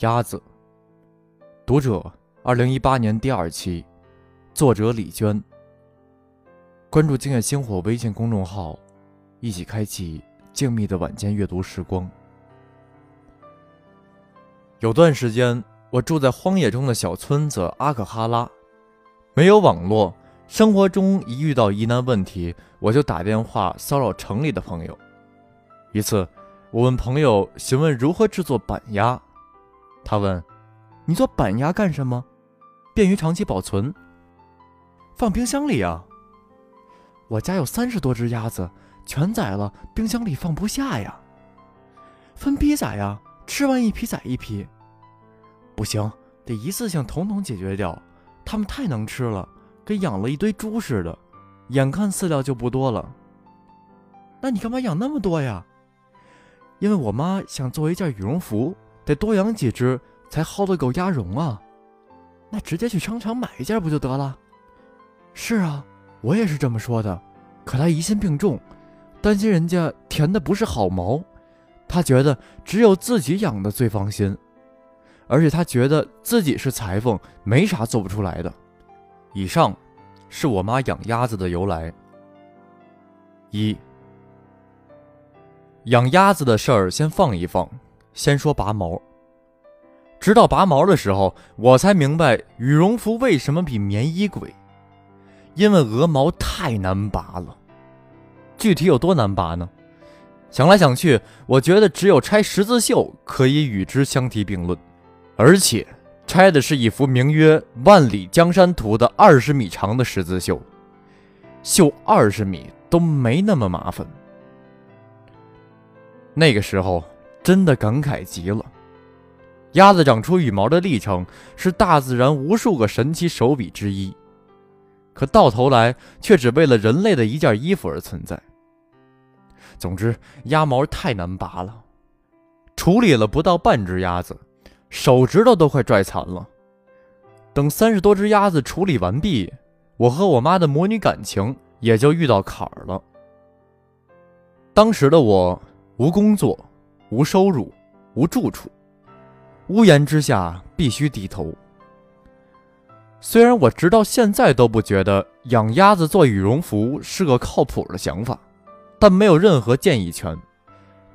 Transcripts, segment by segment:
鸭子，读者，二零一八年第二期，作者李娟。关注“静夜星火”微信公众号，一起开启静谧的晚间阅读时光。有段时间，我住在荒野中的小村子阿克哈拉，没有网络，生活中一遇到疑难问题，我就打电话骚扰城里的朋友。一次，我问朋友询问如何制作板鸭。他问：“你做板鸭干什么？便于长期保存。放冰箱里啊。我家有三十多只鸭子，全宰了，冰箱里放不下呀。分批宰呀，吃完一批宰一批。不行，得一次性统统解决掉。它们太能吃了，跟养了一堆猪似的，眼看饲料就不多了。那你干嘛养那么多呀？因为我妈想做一件羽绒服。”得多养几只才薅得够鸭绒啊！那直接去商场买一件不就得了？是啊，我也是这么说的。可他疑心病重，担心人家填的不是好毛，他觉得只有自己养的最放心，而且他觉得自己是裁缝，没啥做不出来的。以上是我妈养鸭子的由来。一，养鸭子的事儿先放一放。先说拔毛，直到拔毛的时候，我才明白羽绒服为什么比棉衣贵，因为鹅毛太难拔了。具体有多难拔呢？想来想去，我觉得只有拆十字绣可以与之相提并论，而且拆的是一幅名曰《万里江山图》的二十米长的十字绣，绣二十米都没那么麻烦。那个时候。真的感慨极了，鸭子长出羽毛的历程是大自然无数个神奇手笔之一，可到头来却只为了人类的一件衣服而存在。总之，鸭毛太难拔了，处理了不到半只鸭子，手指头都快拽残了。等三十多只鸭子处理完毕，我和我妈的母女感情也就遇到坎儿了。当时的我无工作。无收入，无住处，屋檐之下必须低头。虽然我直到现在都不觉得养鸭子做羽绒服是个靠谱的想法，但没有任何建议权。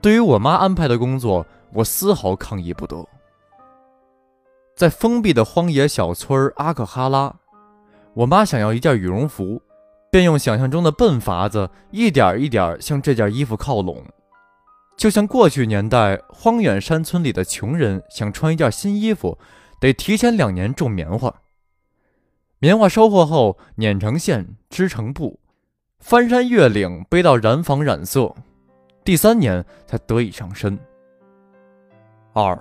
对于我妈安排的工作，我丝毫抗议不得。在封闭的荒野小村阿克哈拉，我妈想要一件羽绒服，便用想象中的笨法子，一点一点向这件衣服靠拢。就像过去年代荒远山村里的穷人想穿一件新衣服，得提前两年种棉花。棉花收获后碾成线，织成布，翻山越岭背到染坊染色，第三年才得以上身。二，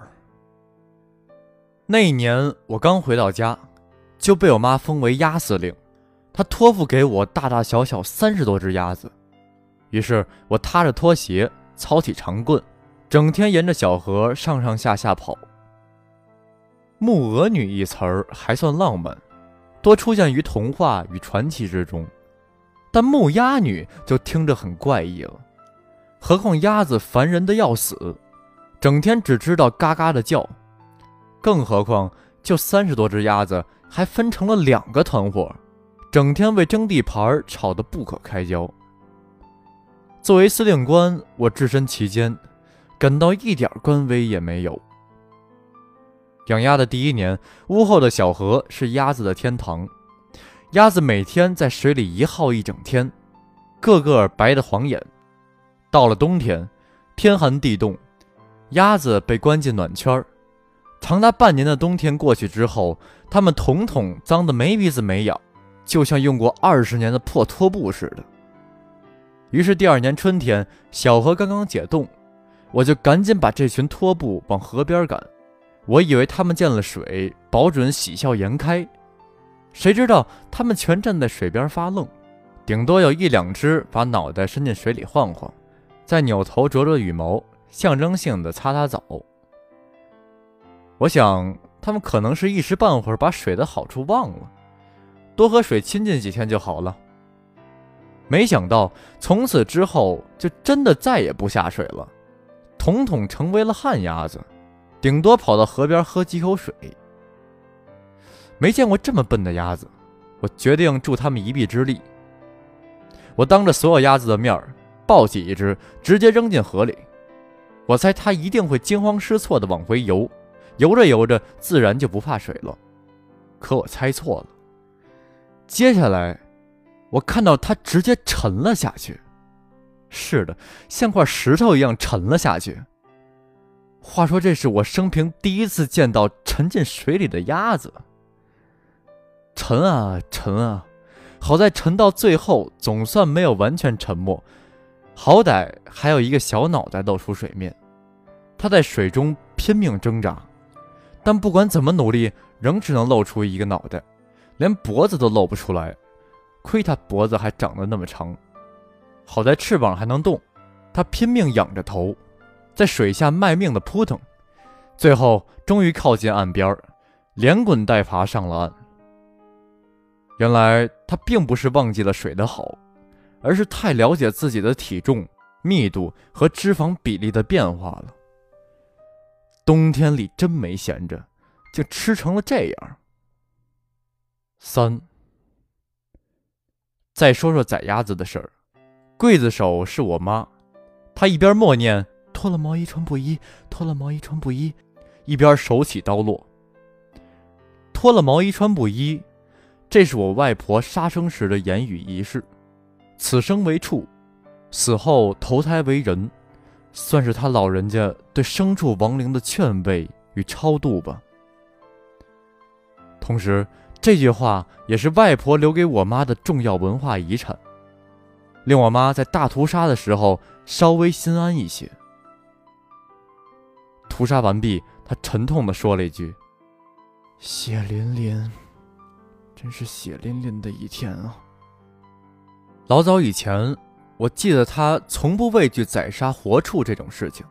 那一年我刚回到家，就被我妈封为鸭司令，她托付给我大大小小三十多只鸭子，于是我踏着拖鞋。操起长棍，整天沿着小河上上下下跑。木鹅女一词儿还算浪漫，多出现于童话与传奇之中，但木鸭女就听着很怪异了。何况鸭子烦人的要死，整天只知道嘎嘎的叫，更何况就三十多只鸭子，还分成了两个团伙，整天为争地盘吵得不可开交。作为司令官，我置身其间，感到一点官威也没有。养鸭的第一年，屋后的小河是鸭子的天堂，鸭子每天在水里一耗一整天，个个白的晃眼。到了冬天，天寒地冻，鸭子被关进暖圈儿，长达半年的冬天过去之后，它们统统脏得没鼻子没眼，就像用过二十年的破拖布似的。于是第二年春天，小河刚刚解冻，我就赶紧把这群拖布往河边赶。我以为他们见了水，保准喜笑颜开，谁知道他们全站在水边发愣，顶多有一两只把脑袋伸进水里晃晃，再扭头啄啄羽毛，象征性的擦擦澡。我想他们可能是一时半会儿把水的好处忘了，多和水亲近几天就好了。没想到从此之后就真的再也不下水了，统统成为了旱鸭子，顶多跑到河边喝几口水。没见过这么笨的鸭子，我决定助他们一臂之力。我当着所有鸭子的面儿抱起一只，直接扔进河里。我猜它一定会惊慌失措地往回游，游着游着自然就不怕水了。可我猜错了。接下来，我看到它直接沉了下去。是的，像块石头一样沉了下去。话说，这是我生平第一次见到沉进水里的鸭子。沉啊沉啊，好在沉到最后总算没有完全沉没，好歹还有一个小脑袋露出水面。它在水中拼命挣扎，但不管怎么努力，仍只能露出一个脑袋，连脖子都露不出来。亏他脖子还长得那么长，好在翅膀还能动。他拼命仰着头，在水下卖命的扑腾，最后终于靠近岸边，连滚带爬上了岸。原来他并不是忘记了水的好，而是太了解自己的体重、密度和脂肪比例的变化了。冬天里真没闲着，竟吃成了这样。三，再说说宰鸭子的事儿。刽子手是我妈，她一边默念“脱了毛衣穿布衣，脱了毛衣穿布衣”，一边手起刀落。脱了毛衣穿布衣。这是我外婆杀生时的言语仪式，此生为畜，死后投胎为人，算是他老人家对牲畜亡灵的劝慰与超度吧。同时，这句话也是外婆留给我妈的重要文化遗产，令我妈在大屠杀的时候稍微心安一些。屠杀完毕，她沉痛地说了一句：“血淋淋。”真是血淋淋的一天啊！老早以前，我记得他从不畏惧宰杀活畜这种事情。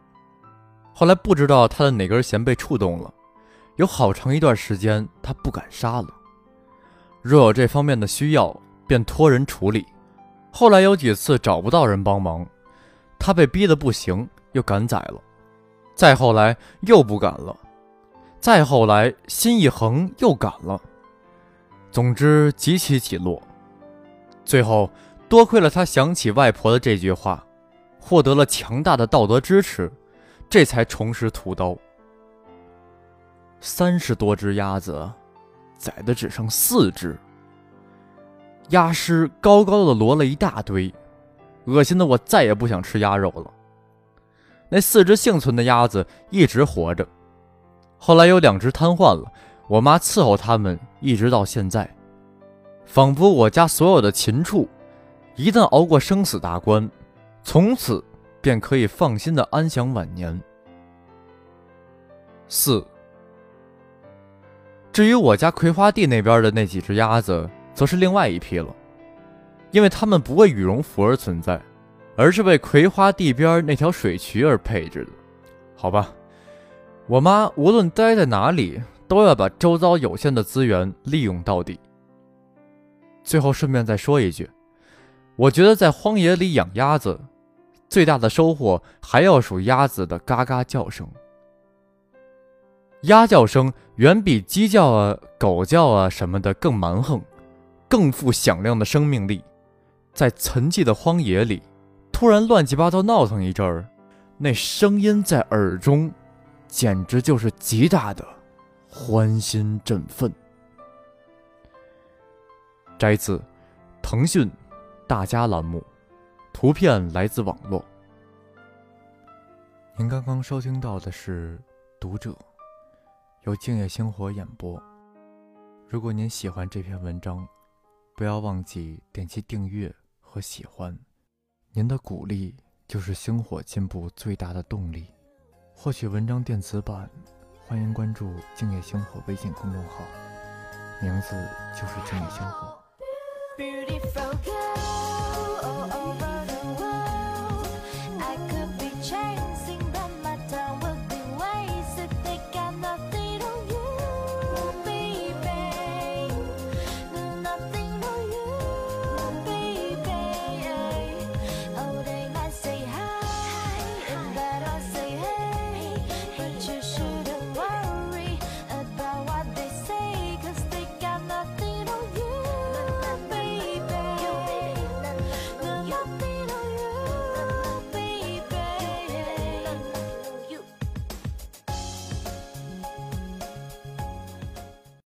后来不知道他的哪根弦被触动了，有好长一段时间他不敢杀了。若有这方面的需要，便托人处理。后来有几次找不到人帮忙，他被逼得不行，又敢宰了。再后来又不敢了，再后来心一横又敢了。总之，几起几落，最后多亏了他想起外婆的这句话，获得了强大的道德支持，这才重拾屠刀。三十多只鸭子，宰的只剩四只，鸭尸高高的摞了一大堆，恶心的我再也不想吃鸭肉了。那四只幸存的鸭子一直活着，后来有两只瘫痪了。我妈伺候它们一直到现在，仿佛我家所有的禽畜，一旦熬过生死大关，从此便可以放心的安享晚年。四，至于我家葵花地那边的那几只鸭子，则是另外一批了，因为它们不为羽绒服而存在，而是为葵花地边那条水渠而配置的。好吧，我妈无论待在哪里。都要把周遭有限的资源利用到底。最后顺便再说一句，我觉得在荒野里养鸭子，最大的收获还要数鸭子的嘎嘎叫声。鸭叫声远比鸡叫啊、狗叫啊什么的更蛮横，更富响亮的生命力。在沉寂的荒野里，突然乱七八糟闹腾一阵儿，那声音在耳中，简直就是极大的。欢欣振奋。摘自腾讯大家栏目，图片来自网络。您刚刚收听到的是《读者》，由静夜星火演播。如果您喜欢这篇文章，不要忘记点击订阅和喜欢。您的鼓励就是星火进步最大的动力。获取文章电子版。欢迎关注“静夜星火”微信公众号，名字就是“静夜星火”。